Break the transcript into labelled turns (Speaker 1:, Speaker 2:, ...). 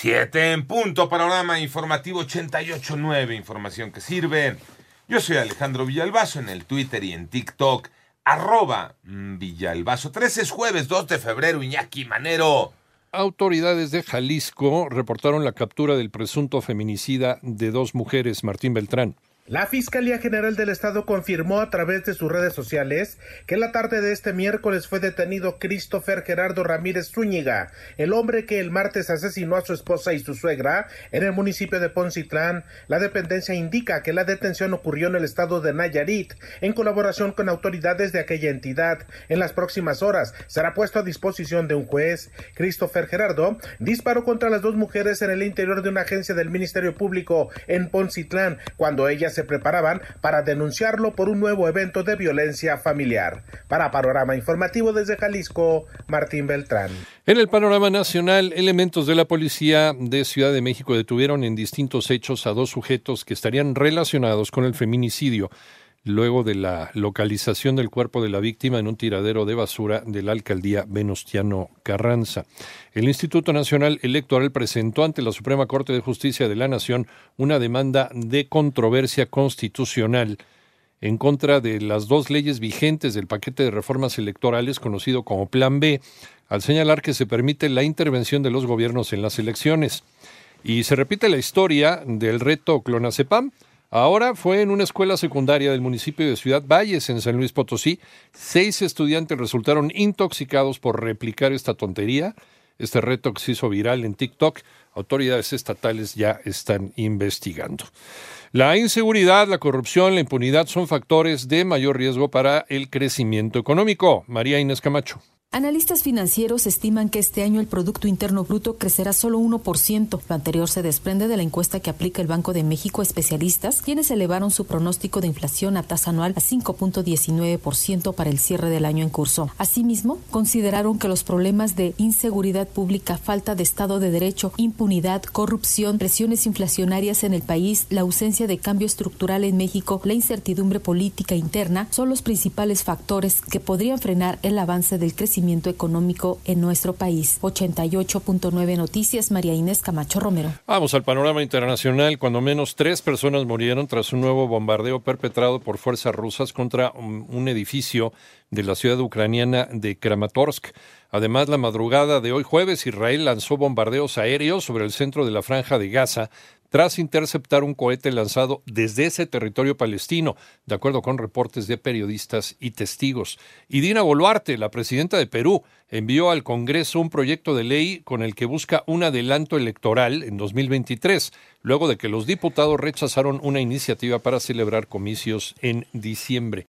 Speaker 1: 7 en punto, panorama informativo 88.9, información que sirve. Yo soy Alejandro Villalbazo en el Twitter y en TikTok, arroba Villalbazo. 13 es jueves 2 de febrero, Iñaki Manero.
Speaker 2: Autoridades de Jalisco reportaron la captura del presunto feminicida de dos mujeres, Martín Beltrán.
Speaker 3: La Fiscalía General del Estado confirmó a través de sus redes sociales que la tarde de este miércoles fue detenido Christopher Gerardo Ramírez Zúñiga, el hombre que el martes asesinó a su esposa y su suegra en el municipio de Poncitlán. La dependencia indica que la detención ocurrió en el estado de Nayarit en colaboración con autoridades de aquella entidad. En las próximas horas será puesto a disposición de un juez. Christopher Gerardo disparó contra las dos mujeres en el interior de una agencia del Ministerio Público en Poncitlán cuando ellas se preparaban para denunciarlo por un nuevo evento de violencia familiar. Para Panorama Informativo desde Jalisco, Martín Beltrán.
Speaker 2: En el panorama nacional, elementos de la policía de Ciudad de México detuvieron en distintos hechos a dos sujetos que estarían relacionados con el feminicidio luego de la localización del cuerpo de la víctima en un tiradero de basura de la alcaldía Venustiano Carranza. El Instituto Nacional Electoral presentó ante la Suprema Corte de Justicia de la Nación una demanda de controversia constitucional en contra de las dos leyes vigentes del paquete de reformas electorales conocido como Plan B, al señalar que se permite la intervención de los gobiernos en las elecciones. Y se repite la historia del reto Clonacepam, Ahora fue en una escuela secundaria del municipio de Ciudad Valles, en San Luis Potosí. Seis estudiantes resultaron intoxicados por replicar esta tontería. Este reto que se hizo viral en TikTok, autoridades estatales ya están investigando. La inseguridad, la corrupción, la impunidad son factores de mayor riesgo para el crecimiento económico. María Inés Camacho.
Speaker 4: Analistas financieros estiman que este año el Producto Interno Bruto crecerá solo 1%. Lo anterior se desprende de la encuesta que aplica el Banco de México a especialistas, quienes elevaron su pronóstico de inflación a tasa anual a 5.19% para el cierre del año en curso. Asimismo, consideraron que los problemas de inseguridad pública, falta de Estado de Derecho, corrupción, presiones inflacionarias en el país, la ausencia de cambio estructural en México, la incertidumbre política interna son los principales factores que podrían frenar el avance del crecimiento económico en nuestro país. 88.9 Noticias, María Inés Camacho Romero.
Speaker 2: Vamos al panorama internacional. Cuando menos tres personas murieron tras un nuevo bombardeo perpetrado por fuerzas rusas contra un edificio de la ciudad ucraniana de Kramatorsk. Además, la madrugada de hoy jueves, Israel lanzó bombardeos aéreos sobre el centro de la franja de Gaza, tras interceptar un cohete lanzado desde ese territorio palestino, de acuerdo con reportes de periodistas y testigos. Y Dina Boluarte, la presidenta de Perú, envió al Congreso un proyecto de ley con el que busca un adelanto electoral en 2023, luego de que los diputados rechazaron una iniciativa para celebrar comicios en diciembre.